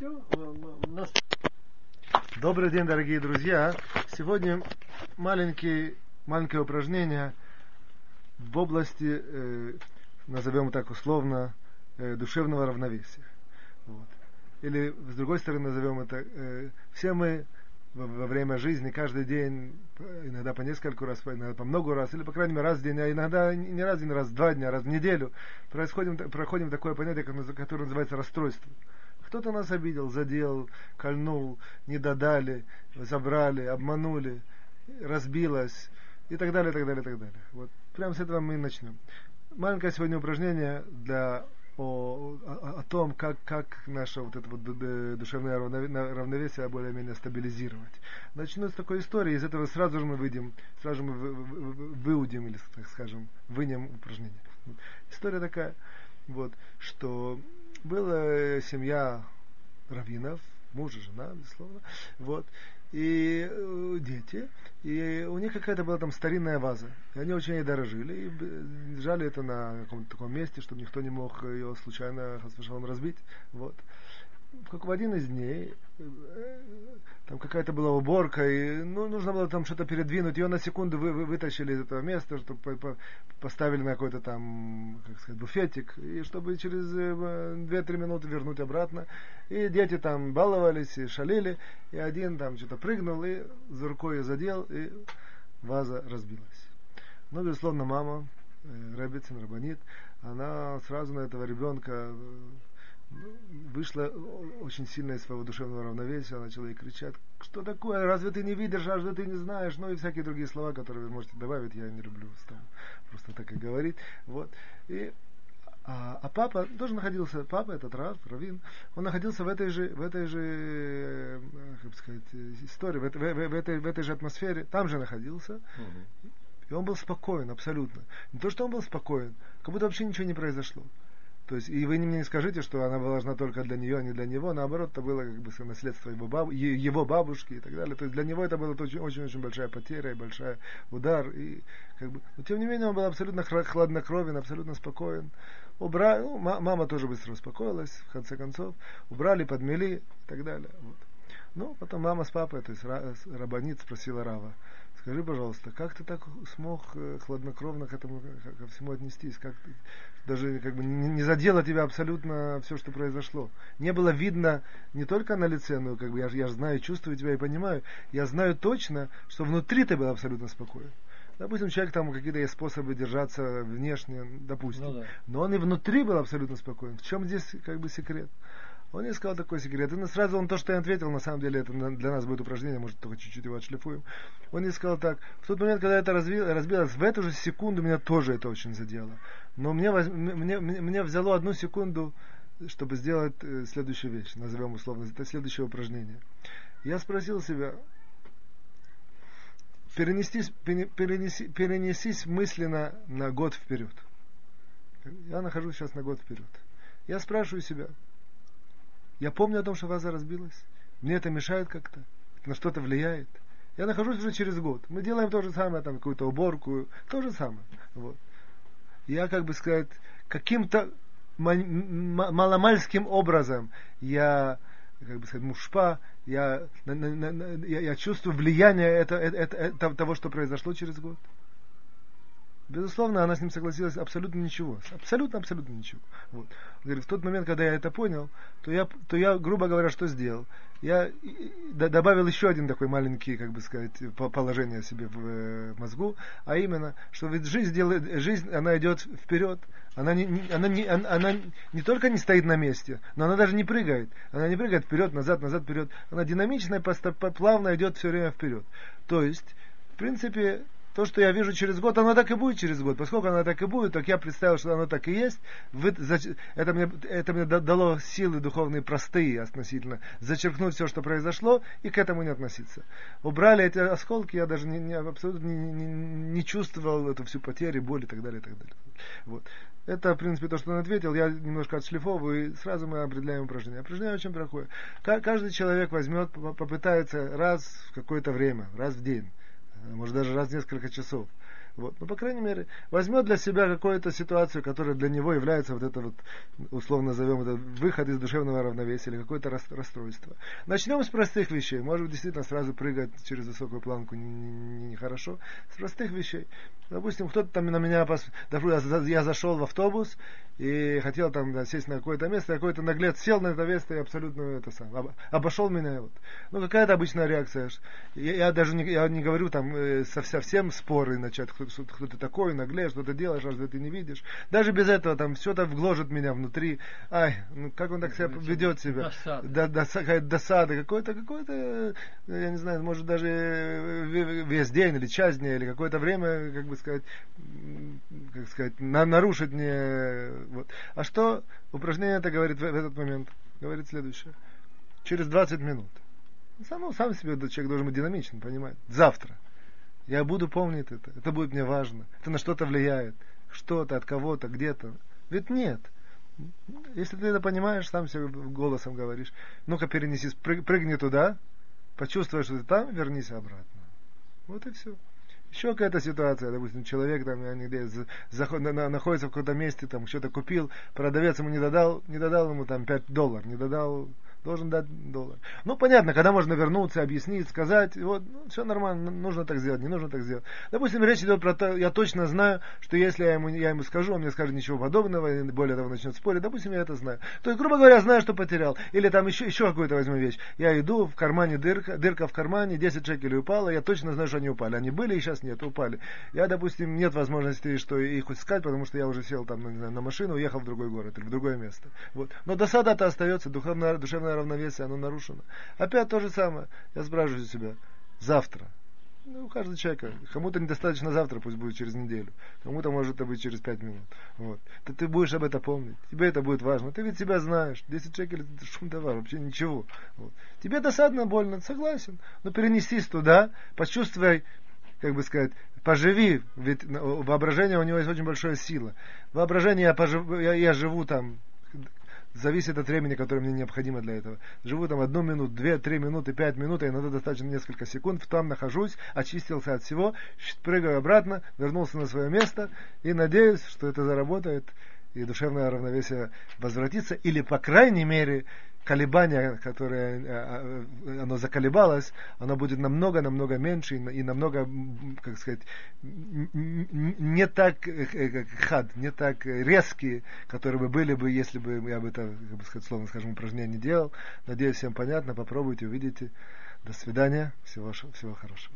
Все, нас... Добрый день, дорогие друзья. Сегодня маленький, маленькое упражнение в области, э, назовем так условно, э, душевного равновесия. Вот. Или, с другой стороны, назовем это, э, все мы во, время жизни, каждый день, иногда по нескольку раз, иногда по много раз, или, по крайней мере, раз в день, а иногда не раз в день, раз в два дня, раз в неделю, происходим, проходим такое понятие, которое называется расстройство. Кто-то нас обидел, задел, кольнул, не додали, забрали, обманули, разбилось и так далее, и так далее, и так далее. Вот прямо с этого мы и начнем. Маленькое сегодня упражнение для о, о, о том, как, как наше вот это вот душевное равновесие более-менее стабилизировать. Начну с такой истории, из этого сразу же мы выйдем, сразу же мы выудим, или, так скажем, вынем упражнение. История такая, вот, что была семья раввинов, муж и жена, безусловно, вот, и э, дети, и у них какая-то была там старинная ваза, и они очень ей дорожили, и держали это на каком-то таком месте, чтобы никто не мог ее случайно разбить, вот. В один из дней э, там какая-то была уборка, и ну, нужно было там что-то передвинуть. Ее на секунду вы, вы, вытащили из этого места, чтобы по, по, поставили на какой-то там, как сказать, буфетик, и чтобы через 2-3 э, минуты вернуть обратно. И дети там баловались и шалили, и один там что-то прыгнул, и за рукой ее задел, и ваза разбилась. Ну, безусловно, мама, э, Рабицин, Рабанит, она сразу на этого ребенка вышла очень сильно из своего душевного равновесия, начала ей кричать, что такое, разве ты не видишь, разве ты не знаешь, ну и всякие другие слова, которые вы можете добавить, я не люблю там, просто так и говорить, вот, и а, а папа тоже находился, папа этот Рав, Равин, он находился в этой же, в этой же, как сказать, истории, в, в, в, в, этой, в этой же атмосфере, там же находился, угу. и он был спокоен абсолютно. Не то, что он был спокоен, как будто вообще ничего не произошло. То есть, и вы мне не скажите, что она была важна только для нее, а не для него. Наоборот, это было как бы наследство его, баб, его бабушки и так далее. То есть для него это была очень-очень большая потеря и большой удар. И, как бы, но тем не менее он был абсолютно хладнокровен, абсолютно спокоен. Убрали, ну, мама тоже быстро успокоилась, в конце концов. Убрали, подмели и так далее. Вот. Ну, потом мама с папой, то есть рабанит спросила Рава, скажи, пожалуйста, как ты так смог э, хладнокровно к этому, ко всему отнестись? Как ты, даже как бы не, не задело тебя абсолютно все, что произошло? Не было видно не только на лице, но как бы я, я знаю, чувствую тебя и понимаю, я знаю точно, что внутри ты был абсолютно спокоен. Допустим, человек там какие-то есть способы держаться внешне, допустим. Ну, да. Но он и внутри был абсолютно спокоен. В чем здесь как бы секрет? Он не сказал такой секрет. И сразу он то, что я ответил, на самом деле, это для нас будет упражнение, может, только чуть-чуть его отшлифуем. Он не сказал так. В тот момент, когда это разбилось, в эту же секунду меня тоже это очень задело. Но мне, мне, мне взяло одну секунду, чтобы сделать э, следующую вещь, назовем условно, это следующее упражнение. Я спросил себя, перенестись, перенеси, перенесись мысленно на год вперед. Я нахожусь сейчас на год вперед. Я спрашиваю себя, я помню о том, что ваза разбилась. Мне это мешает как-то, на что-то влияет. Я нахожусь уже через год. Мы делаем то же самое, там какую-то уборку, то же самое. Вот. Я, как бы сказать, каким-то маломальским образом я, как бы сказать, мушпа, я, я, я чувствую влияние это, это, это, того, что произошло через год. Безусловно, она с ним согласилась абсолютно ничего. Абсолютно, абсолютно ничего. Вот. Говорит, в тот момент, когда я это понял, то я, то я грубо говоря, что сделал? Я добавил еще один такой маленький, как бы сказать, положение себе в э, мозгу, а именно, что ведь жизнь, делает, жизнь она идет вперед, она не, не, она, не, она, не только не стоит на месте, но она даже не прыгает. Она не прыгает вперед, назад, назад, вперед. Она динамичная, плавно идет все время вперед. То есть, в принципе, то, что я вижу через год, оно так и будет через год. Поскольку оно так и будет, так я представил, что оно так и есть. Вы, это, мне, это мне дало силы духовные простые относительно зачеркнуть все, что произошло, и к этому не относиться. Убрали эти осколки, я даже не, не, абсолютно не, не, не чувствовал эту всю потерю, боль и так далее, и так далее. Вот. Это, в принципе, то, что он ответил. Я немножко отшлифовываю, и сразу мы определяем упражнение. Упражнение очень плохое. Каждый человек возьмет, попытается раз в какое-то время, раз в день может даже раз в несколько часов, Вот. Ну, по крайней мере, возьмет для себя какую-то ситуацию, которая для него является вот это вот, условно назовем это, выход из душевного равновесия или какое-то расстройство. Начнем с простых вещей. Может быть, действительно сразу прыгать через высокую планку нехорошо. Не, не, не с простых вещей. Допустим, кто-то там на меня, пос... я зашел в автобус и хотел там да, сесть на какое-то место, какой-то наглец сел на это место и абсолютно это сам, обошел меня. Вот. Ну, какая-то обычная реакция. Я, я даже не, я не говорю там э, совсем споры начать, кто, кто ты такой, наглеешь, что ты делаешь, разве ты не видишь. Даже без этого там все там вгложит меня внутри. Ай, ну как он так себя ведет себя? Досада. Да, досада, досада какой-то, какой-то, я не знаю, может даже э, весь день или часть дня, или какое-то время, как бы сказать, как сказать, на, нарушить мне. Вот. А что упражнение это говорит в, в этот момент? Говорит следующее. Через 20 минут. Сам, сам себе человек должен быть динамичным, понимать. Завтра. Я буду помнить это. Это будет мне важно. Это на что-то влияет. Что-то от кого-то, где-то. Ведь нет. Если ты это понимаешь, сам себе голосом говоришь. Ну-ка перенеси, прыг, прыгни туда, почувствуй, что ты там, вернись обратно. Вот и все. Еще какая-то ситуация, допустим, человек там где находится в каком-то месте, там что-то купил, продавец ему не додал, не додал ему там 5 долларов, не додал должен дать доллар. Ну, понятно, когда можно вернуться, объяснить, сказать, вот, ну, все нормально, нужно так сделать, не нужно так сделать. Допустим, речь идет про то, я точно знаю, что если я ему, я ему скажу, он мне скажет ничего подобного, и более того, начнет спорить, допустим, я это знаю. То есть, грубо говоря, знаю, что потерял. Или там еще, еще какую-то возьму вещь. Я иду, в кармане дырка, дырка в кармане, 10 шекелей упало, я точно знаю, что они упали. Они были и сейчас нет, упали. Я, допустим, нет возможности, что их искать, потому что я уже сел там, ну, не знаю, на машину, уехал в другой город или в другое место. Вот. Но досада-то остается, духовное, душевное равновесие, оно нарушено. Опять то же самое. Я спрашиваю себя, завтра. Ну, у каждого человека. Кому-то недостаточно завтра, пусть будет через неделю. Кому-то может это быть через пять минут. Вот. Ты, ты будешь об этом помнить. Тебе это будет важно. Ты ведь себя знаешь. 10 шекелей это шум товар, вообще ничего. Вот. Тебе досадно, больно, согласен. Но перенесись туда, почувствуй, как бы сказать, поживи, ведь воображение у него есть очень большая сила. Воображение, я, пожив, я, я живу там зависит от времени, которое мне необходимо для этого. Живу там одну минуту, две, три минуты, пять минут, иногда достаточно несколько секунд, там нахожусь, очистился от всего, прыгаю обратно, вернулся на свое место и надеюсь, что это заработает и душевное равновесие возвратится, или, по крайней мере, колебание, которое э, э, оно заколебалось, оно будет намного-намного меньше и намного, как сказать, не так э, хад, не так резкие, которые бы были бы, если бы я бы это, как бы сказать, словно, скажем, упражнение не делал. Надеюсь, всем понятно, попробуйте, увидите. До свидания, всего, всего хорошего.